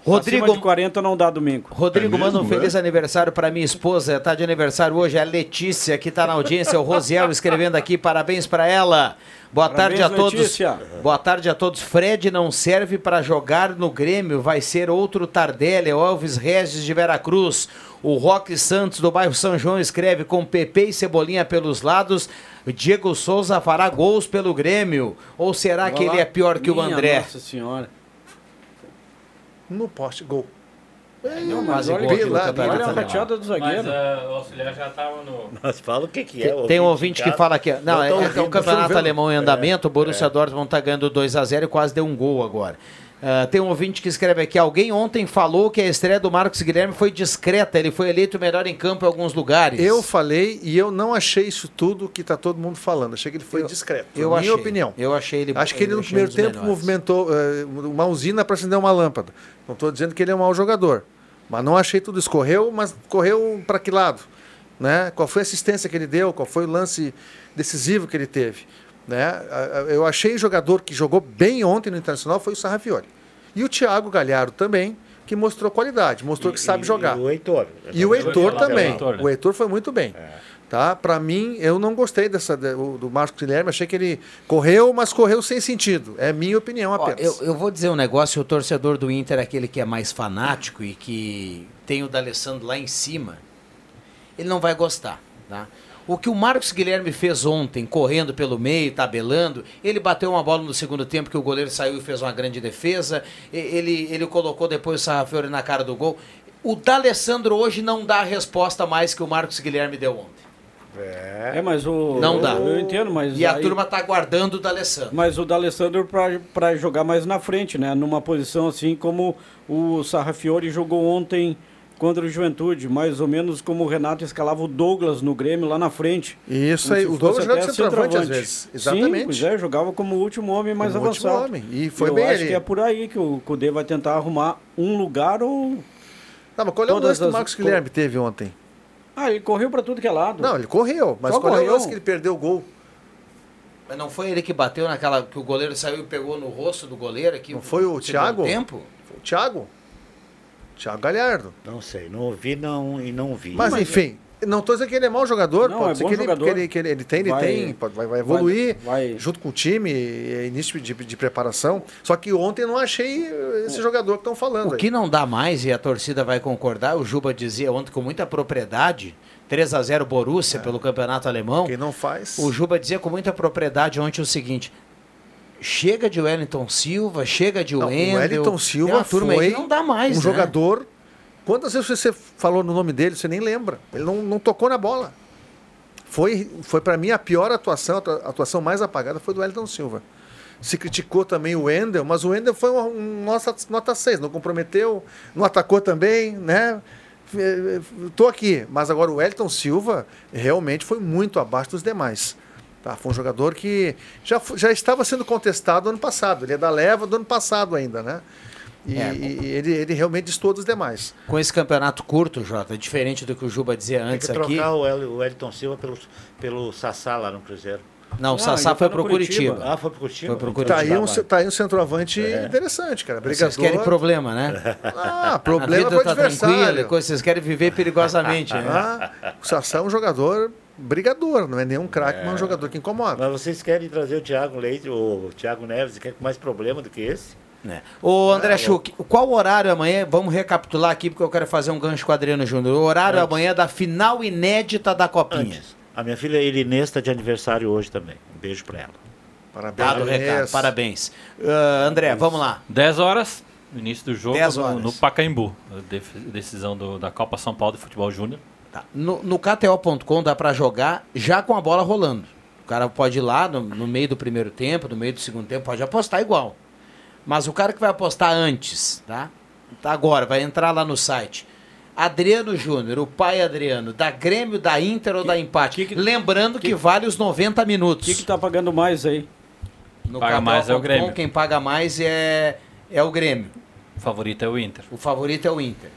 Rodrigo- Acima de 40 não dá domingo. Rodrigo, manda um feliz aniversário para minha esposa. Tá de aniversário hoje, é a Letícia, que tá na audiência. O Rosiel escrevendo aqui, parabéns para ela. Boa Parabéns, tarde a todos. Letícia. Boa tarde a todos. Fred não serve para jogar no Grêmio, vai ser outro Tardelli, o Elvis Regis de Veracruz. O Roque Santos do bairro São João escreve com Pepe e Cebolinha pelos lados. Diego Souza fará gols pelo Grêmio. Ou será que Olha ele é pior que o André? Nossa senhora. No poste, gol. Não, mas olha, gol aqui no olha a rateada do zagueiro. Mas ah, o auxiliar já tava no. Mas fala o que, que é. Tem, tem um ouvinte que fala aqui. Não, é, é, ouvindo, o campeonato alemão em É, andamento. O Borussia Dortmund está ganhando 2 a 0 e quase deu um gol agora. Ah, tem um ouvinte que escreve aqui: alguém ontem falou que a estreia do Marcos Guilherme foi discreta. Ele foi eleito melhor em campo em alguns lugares. Eu falei e eu não achei isso tudo que tá todo mundo falando. Achei que ele foi discreto. eu minha achei. opinião. Eu achei ele. Acho que ele eu no primeiro tempo melhores. movimentou eh, uma usina para acender uma lâmpada. Não estou dizendo que ele é um mau jogador, mas não achei tudo isso. Correu, mas correu para que lado? Né? Qual foi a assistência que ele deu? Qual foi o lance decisivo que ele teve? Né? Eu achei jogador que jogou bem ontem no Internacional foi o Sarrafiori. E o Thiago Galhardo também, que mostrou qualidade, mostrou que sabe jogar. E o Heitor. E o Heitor falar também. Heitor, né? O Heitor foi muito bem. Tá? Para mim, eu não gostei dessa de- o- do Marcos Guilherme. Achei que ele correu, mas correu sem sentido. É minha opinião Ó, apenas. eu, eu vou dizer um negócio: o torcedor do Inter, aquele que é mais fanático e que tem o D'Alessandro lá em cima, ele não vai gostar. Tá? O que o Marcos Guilherme fez ontem, correndo pelo meio, tabelando, ele bateu uma bola no segundo tempo que o goleiro saiu e fez uma grande defesa. Ele, ele colocou depois o Sarrafiori na cara do gol. O D'Alessandro hoje não dá a resposta mais que o Marcos Guilherme deu ontem. É, mas o. Não eu- dá. Eu entendo, mas. E a aí- turma tá aguardando o D'Alessandro. Mas o D'Alessandro para jogar mais na frente, né? Numa posição assim como o Sarrafiori jogou ontem contra o Juventude, mais ou menos como o Renato escalava o Douglas no Grêmio lá na frente. Isso aí, o Douglas fosse joga até de centroavante às vezes, exatamente. Sim, pois é, jogava como o último homem mais Como o último avançado. homem, e foi Eu bem acho ali. que é por aí que o Cudê vai tentar arrumar um lugar ou... Não, mas qual é o lance que o as- Marcos Guilherme teve ontem? Ah, ele correu para tudo que é lado. Não, ele correu, mas Só qual é o correu. lance que ele perdeu o gol? Mas não foi ele que bateu naquela que o goleiro saiu e pegou no rosto do goleiro aqui? Não foi o Thiago? tempo? Foi o Thiago. Thiago Galhardo. Não sei, não ouvi não, e não vi. Mas, enfim, não estou dizendo que ele é mau jogador, Não, pode é ser que ele, que ele, que ele, ele tem, ele Vai- tem, pode- vai, vai evoluir vai- junto com o time, é início de, de preparação. Só que ontem eu não achei esse jogador que estão falando. O aí. que não dá mais, e a torcida vai concordar, o Juba dizia ontem com muita propriedade, 3 a 0 Borussia pelo campeonato alemão. É. Quem não faz. O Juba dizia com muita propriedade ontem o seguinte: chega de Wellington Silva, chega de Não, Wendel. o Wellington Silva uma turma aí foi que não dá mais, um né? jogador. Quantas vezes você falou no nome dele, você nem lembra? Ele não, não tocou na bola. Foi, foi para mim a pior atuação, a atuação mais apagada foi do Wellington Silva. Se criticou também o Wendel, mas o Wendel foi um, um nota, nota 6, não comprometeu, não atacou também, né? Estou aqui, mas agora o Wellington Silva realmente foi muito abaixo dos demais. Tá? Foi um jogador que já, já estava sendo contestado ano passado. Ele é da leva do ano passado ainda, né? E, É, e ele, ele realmente distou dos demais. Com esse campeonato curto, Jota, diferente do que o Juba dizia Tem antes que aqui. trocar o, El, o Wellington Silva pelo, pelo Sassá lá no Cruzeiro. Não, o Sassá foi pro Curitiba. Ah, foi pro Curitiba? Foi pro Tá Curitiba. aí, um, tá aí um centroavante interessante, cara. Vocês Brigador. querem problema, né? Ah, a problema vida pro tá tranquila, adversário. coisa- vocês querem viver perigosamente, né? Ah, o Sassá é um jogador brigador, não é nenhum craque, mas é um jogador que incomoda. Mas vocês querem trazer o Thiago Leite, o Thiago Neves, que é com mais problema do que esse? É. Ô André Ah, Schuch, qual horário amanhã? Vamos recapitular aqui porque eu quero fazer um gancho com o Adriano Júnior. O horário Antes. amanhã da final inédita da Copinha. Antes. A minha filha Irinês está de aniversário hoje também. Um beijo para ela. Parabéns. Dado o recado, parabéns. Ah, André, vamos lá. 10 horas, no início do jogo, 10 no, no Pacaembu. decisão do- da Copa São Paulo de Futebol Júnior. Tá. No, no KTO.com dá pra jogar já com a bola rolando. O cara pode ir lá no, no meio do primeiro tempo, no meio do segundo tempo, pode apostar igual. Mas o cara que vai apostar antes, tá? Tá agora, vai entrar lá no site. Adriano Júnior, o pai Adriano, da Grêmio, da Inter ou da Empate. Lembrando que, vale os 90 minutos. O que, que tá pagando mais aí? No Paga mais é o KTO.com, Grêmio. Quem paga mais é, é o Grêmio. O favorito é o Inter. O favorito é o Inter.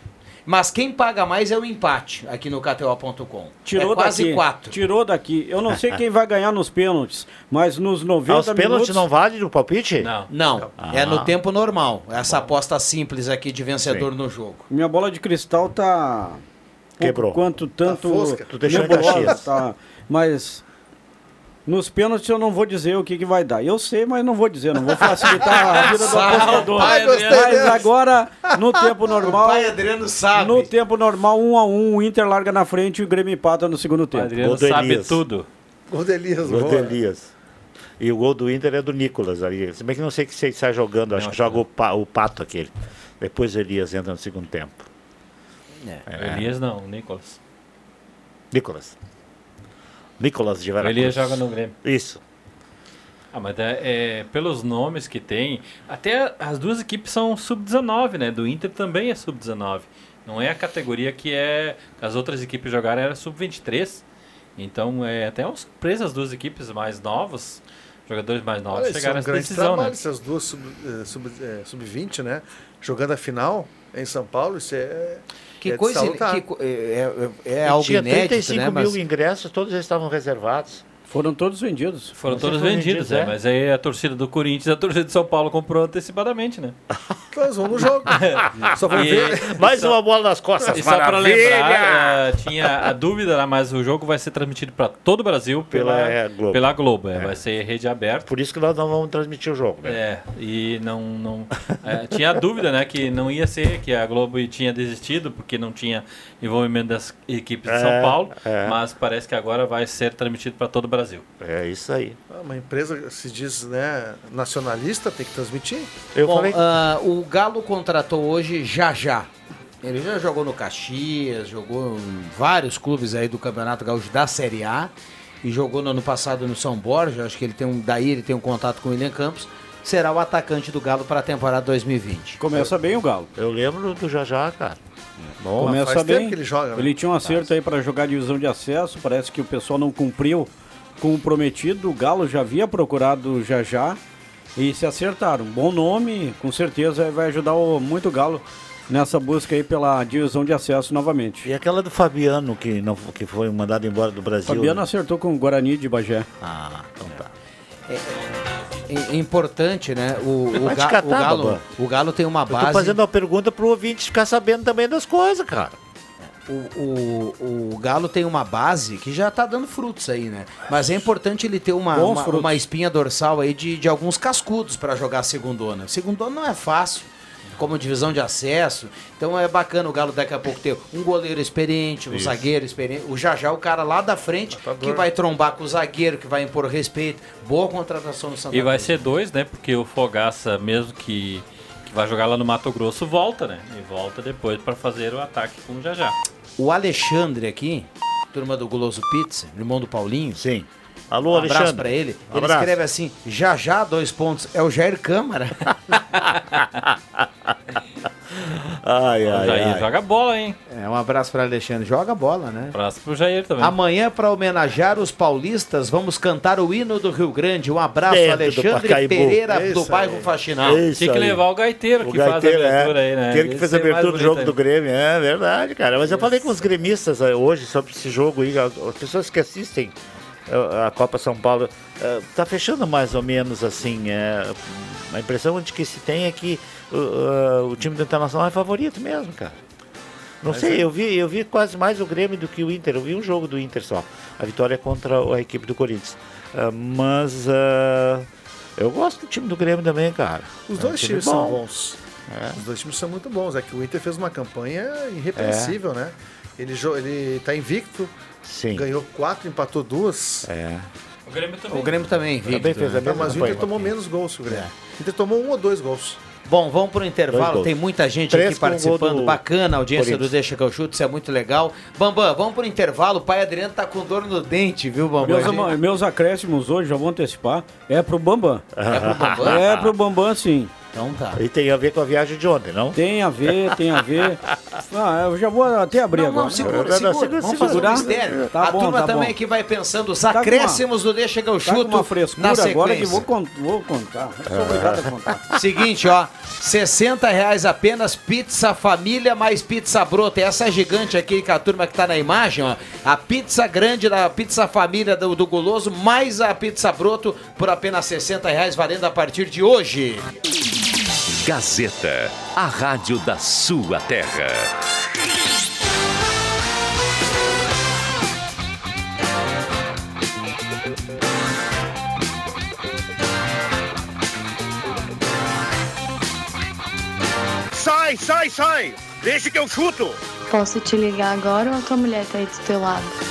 Mas quem paga mais é o empate aqui no KTO.com. Tirou é quase daqui. 4. Tirou daqui. Eu não sei quem vai ganhar nos pênaltis, mas nos 90 Ah, os pênaltis minutos... não valem no palpite? Não. Não, é Ah. no tempo normal. Essa aposta simples aqui de vencedor no jogo. Minha bola de cristal tá... Quebrou. Quanto tanto... fosca. Tu deixou em Caxias. Tá, mas... Nos pênaltis eu não vou dizer o que, que vai dar. Eu sei, mas não vou dizer. Não vou facilitar a vida do apostador. pai, gostei Mas agora, no tempo normal... pai Adriano sabe. No tempo normal, um a um, o Inter larga na frente e o Grêmio empata no segundo O tempo. Adriano sabe tudo. Gol do Elias, Gol boa. do Elias. E o gol do Inter é do Nicolas ali. Se bem que não sei que se ele está jogando, acho Não, que joga o, pa- o pato aquele. Depois o Elias entra no segundo tempo. O Elias não, o Nicolas. Nicolas. Nicolas de Veracruz. Elias joga no Grêmio. Isso. Ah, mas é, é, pelos nomes que tem, até as duas equipes são sub-19, né? Do Inter também é sub-19. Não é a categoria que é as outras equipes jogaram era sub-23. Então é até uma surpresa as duas equipes mais novas, jogadores mais novos Olha, é chegaram um nessa grande decisão, trabalho, né? essas duas sub- eh, sub- eh, sub-20, né? Jogando a final em São Paulo, isso é. Que é coisa. que é é, é E algo tinha inédito, 35 né? mil Mas ingressos, todos eles estavam reservados. Foram todos vendidos. Foram Não sei todos vendidos, vendidos, é, é. mas aí a torcida do Corinthians e a torcida de São Paulo comprou antecipadamente, né? Eles vão no jogo. Só E- ver. Mais só- uma bola nas costas, E só para maravilha! lembrar, eh, tinha a dúvida, né, mas o jogo vai ser transmitido para todo o Brasil pela, Pela, é, Globo. pela Globo. é, Vai ser rede aberta. Por isso que nós não vamos transmitir o jogo, né? É, e não. não é, tinha a dúvida, né, que não ia ser, que a Globo tinha desistido, porque não tinha envolvimento das equipes de São É, Paulo, é. mas parece que agora vai ser transmitido para todo o Brasil. É isso aí. Ah, Uma empresa se diz né, nacionalista, tem que transmitir. Eu Bom, falei. ah, o Galo contratou hoje já já. Ele já jogou no Caxias, jogou em vários clubes aí do Campeonato Gaúcho da Série A e jogou no ano passado no São Borja. Acho que ele tem um, daí ele tem um contato com o William Campos. Será o atacante do Galo para a temporada 2020. Começa bem o Galo. Eu lembro do Jajá, cara. Bom, Começa faz tempo bem. que ele joga, né? Ele tinha um acerto aí para jogar divisão de acesso. Parece que o pessoal não cumpriu com o prometido. O Galo já havia procurado já já e se acertaram. Bom nome, com certeza vai ajudar o- muito o Galo nessa busca aí pela divisão de acesso novamente. E aquela do Fabiano, que, não, que foi mandado embora do Brasil. Fabiano né? acertou com o Guarani de Bagé. Ah, então tá. É, é importante, né? O, o, Ga- catar, o Galo, o Galo tem uma Eu tô base. fazendo uma pergunta pro ouvinte ficar sabendo também das coisas, cara. O, o, o Galo tem uma base que já tá dando frutos aí, né? Mas é importante ele ter uma, uma, uma espinha dorsal aí de, de alguns cascudos para jogar segundona. Segundona não é fácil, como divisão de acesso. Então é bacana o Galo daqui a pouco ter um goleiro experiente, um Isso. zagueiro experiente. O Jajá, o cara lá da frente, que vai trombar com o zagueiro, que vai impor respeito. Boa contratação no Santa E vai Cruz. ser dois, né? Porque o Fogaça, mesmo que, que vai jogar lá no Mato Grosso, volta, né? E volta depois para fazer o ataque com o Jajá. O Alexandre aqui, turma do Guloso Pizza, irmão do Paulinho. Sim. Alô, Um abraço Alexandre. pra ele. Um Ele abraço. escreve assim: já já, dois pontos. É o Jair Câmara. Ai, o ai, Jair ai. joga bola, hein? É, um abraço para Alexandre. Joga bola, né? Abraço pro Jair também. Amanhã, para homenagear os paulistas, vamos cantar o hino do Rio Grande. Um abraço, Dentro do Alexandre Pacaembu. Pereira, do Isso bairro aí. Faxinal. Isso Tinha que aí. levar o gaiteiro O que faz a Gaiteiro, abertura é. aí, né? Aquele que fez a é abertura do jogo do ainda. Grêmio. É verdade, cara. Mas eu falei com os gremistas eh, hoje sobre esse jogo aí. As as pessoas que assistem a Copa São Paulo. Tá fechando mais ou menos assim. eh, A impressão de que se tem é que uh, uh, o time do Internacional é favorito mesmo, cara. Não sei, eu vi, eu vi quase mais o Grêmio do que o Inter. Eu vi um jogo do Inter só. A vitória é contra a equipe do Corinthians. Ah, mas ah, eu gosto do time do Grêmio também, cara. Os É um dois time times são bom. bons. É. Os dois times são muito bons. É que o Inter fez uma campanha irrepreensível, né? Ele, ele tá invicto, Sim. ganhou quatro, empatou duas. É. O Grêmio também. O Grêmio também, Também Victor. fez a Não, mesma mas o. Inter tomou menos gols que o Grêmio. O Inter tomou um ou dois gols. Bom, vamos pro Dois intervalo. Tem muita gente Três aqui o participando. do Bacana a audiência do Deixa que eu chuto, isso é muito legal. Bambam, vamos pro intervalo. O pai Adriano tá com dor no dente, viu, Bambam? Meus, meus acréscimos hoje, já vou antecipar, é pro Bambam. É pro Bambam? É pro Bambam, sim. Então tá. E tem a ver com a viagem de ontem, não? Tem a ver, tem a ver. Ah, eu já vou até abrir Não, agora. não, segura, não, segura. segura, Vamos segura. fazer um mistério. Tá a bom, turma tá também bom. que vai pensando os Tá com uma- acréscimos do Deixa que eu Tá com chuto uma na frescura agora que sequência. vou, con- vou contar. Sou obrigado a contar. Seguinte, ó, 60 reais apenas, pizza família mais pizza brota. Essa gigante aqui que a turma que tá na imagem, ó. A pizza grande da pizza família do, do Guloso, mais a pizza broto por apenas 60 reais, valendo a partir de hoje. Gazeta, a rádio da sua terra. Sai, sai, sai! Deixa que eu chuto! Posso te ligar agora ou a tua mulher tá aí do teu lado?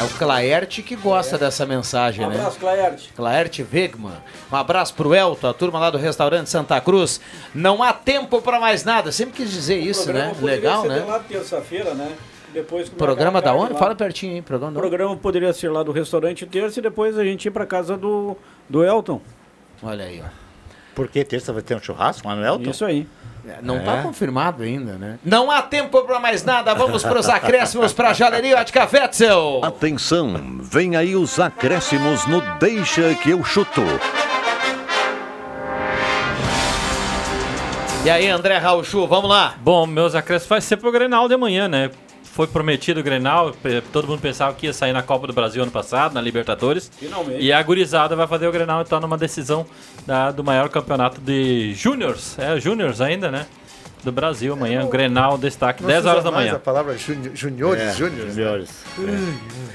É o Claerte que gosta dessa mensagem, Um né? abraço, Claerte. Claerte Wegman. Um abraço pro Elton, a turma lá do restaurante Santa Cruz. Não há tempo pra mais nada. Sempre quis dizer isso, programa né? Legal, ser né? lá terça-feira, né? Depois Programa da onde? lá. Fala pertinho, hein? Programa O programa poderia ser lá do restaurante terça e depois a gente ir pra casa do, do Elton. Olha aí, ó. Porque terça vai ter um churrasco lá no Elton? Isso aí. Não É. tá confirmado ainda, né? Não há tempo pra mais nada. Vamos pros acréscimos pra Jaleria Ótica Wetzel. Atenção, vem aí os acréscimos no Deixa que eu chuto. E aí, André Rauchu, vamos lá. Bom, meus acréscimos vai ser pro Grenal de amanhã, né? Foi prometido o Grenal, todo mundo pensava que ia sair na Copa do Brasil ano passado, na Libertadores. Finalmente. E a gurizada vai fazer o Grenal então numa decisão da- do maior campeonato de júniors, é júniors ainda, né? Do Brasil amanhã, o Grenal destaque, Não 10 se usa horas da manhã. A palavra juni- juniores, É, júniores. né? juniores.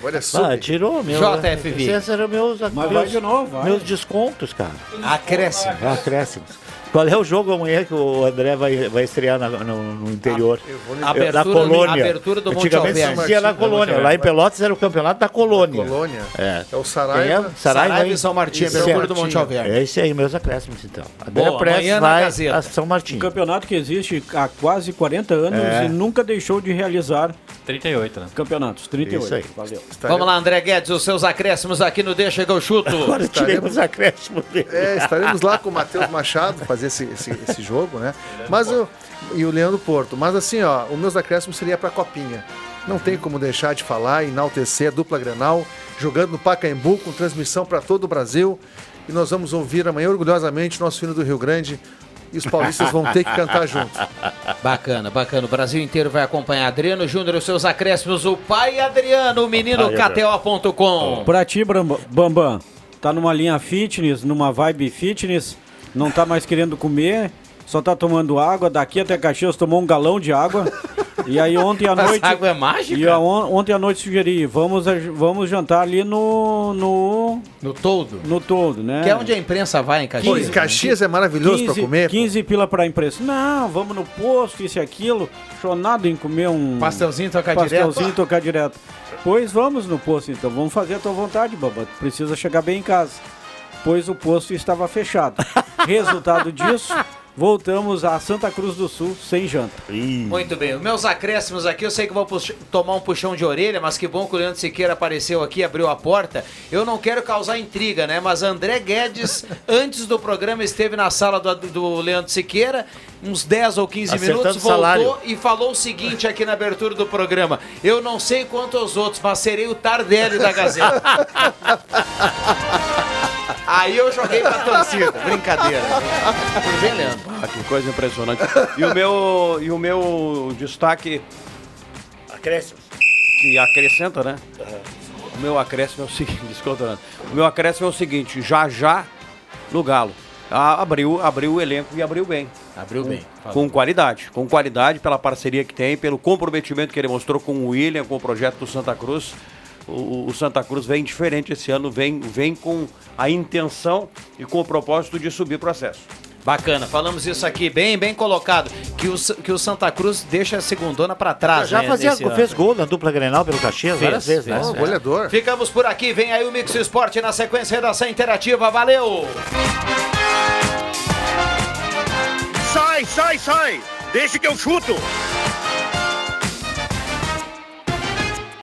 Olha só. Ah, tirou meu. JFV. Esses eram meus, Mas vai meus, de novo, meus descontos, cara. Acréscimo. Acréscimos. Qual é o jogo amanhã que o André vai, vai estrear na- no, no interior? Eu vou Eu- Abertura na do- colônia. abertura do Monte Antigamente Alverne. se na colônia. Lá em Pelotas era o campeonato da colônia. Colônia. É. É o Saraiva. é? Saraiva, e São Martim, Isso abertura é. do Monte Alverne. É isso aí, meus acréscimos então. André Boa, na vai a São Martim. Um campeonato que existe há quase 40 anos É. e nunca deixou de realizar 38, né? campeonatos. 38. Isso aí. Valeu. Vamos lá, André Guedes, os seus acréscimos aqui no Deixa que eu chuto. Agora eu tirei os acréscimos dele. É, estaremos lá com o Matheus Machado fazer esse, esse, esse jogo, né? Mas eu, e o Leandro Porto. Mas assim, ó, os meus acréscimos seria pra Copinha. Não tem como deixar de falar, enaltecer a dupla Grenal, jogando no Pacaembu, com transmissão para todo o Brasil. E nós vamos ouvir amanhã orgulhosamente nosso hino do Rio Grande. E os paulistas vão ter que cantar junto. Bacana, bacana. O Brasil inteiro vai acompanhar Adriano Júnior, os seus acréscimos. O pai Adriano, o menino. KTO.com. Pra ti, Bambam, tá numa linha fitness, numa vibe fitness, não tá mais querendo comer, só tá tomando água. Daqui até Caxias tomou um galão de água. E aí ontem à Essa noite. água é mágica? E a on- ontem à noite sugeri, vamos, vamos jantar ali no. no. No todo. no todo, né? Que é onde a imprensa vai em Pô, Caxias. em Caxias é maravilhoso para 15, comer. 15 pila pra imprensa. Não, vamos no posto, isso e aquilo. Chonado em comer um Pastelzinho tocar pastelzinho direto. e tocar direto. Pois vamos no posto então, vamos fazer a tua vontade, baba. Precisa chegar bem em casa. Pois o posto estava fechado. Resultado disso, voltamos a Santa Cruz do Sul sem janta. Muito bem, meus acréscimos aqui, eu sei que vou tomar um puxão de orelha, mas que bom que o Leandro Siqueira apareceu aqui, abriu a porta. Eu não quero causar intriga, né? Mas André Guedes, antes do programa, esteve na sala do, do Leandro Siqueira, uns 10 ou 15 Acertando minutos, salário. voltou e falou o seguinte aqui na abertura do programa. Eu não sei quanto aos outros, mas serei o Tardelli da Gazeta. Aí eu joguei pra torcida. Brincadeira. Bem? Ah, que coisa impressionante. E o meu, e o meu destaque Acréscimos. que acrescenta, né? O meu acréscimo é o seguinte, desculpa. O meu acréscimo é o seguinte, já já no Galo. Ah, abriu, abriu o elenco e abriu bem. Abriu bem. Com qualidade, com qualidade pela parceria que tem, pelo comprometimento que ele mostrou com o William, com o projeto do Santa Cruz. O, o Santa Cruz vem diferente esse ano, vem, vem com a intenção e com o propósito de subir o acesso. Bacana, falamos isso aqui bem, bem colocado. Que o, que o Santa Cruz deixa a segundona pra trás. Já né, fazia, nesse ano. fez gol na dupla Grenal pelo Caxias várias vezes, né? fez, Ó, é. goleador. Ficamos por aqui, vem aí o Mix Esporte na sequência redação interativa, valeu! Sai, sai, sai! Deixa que eu chuto!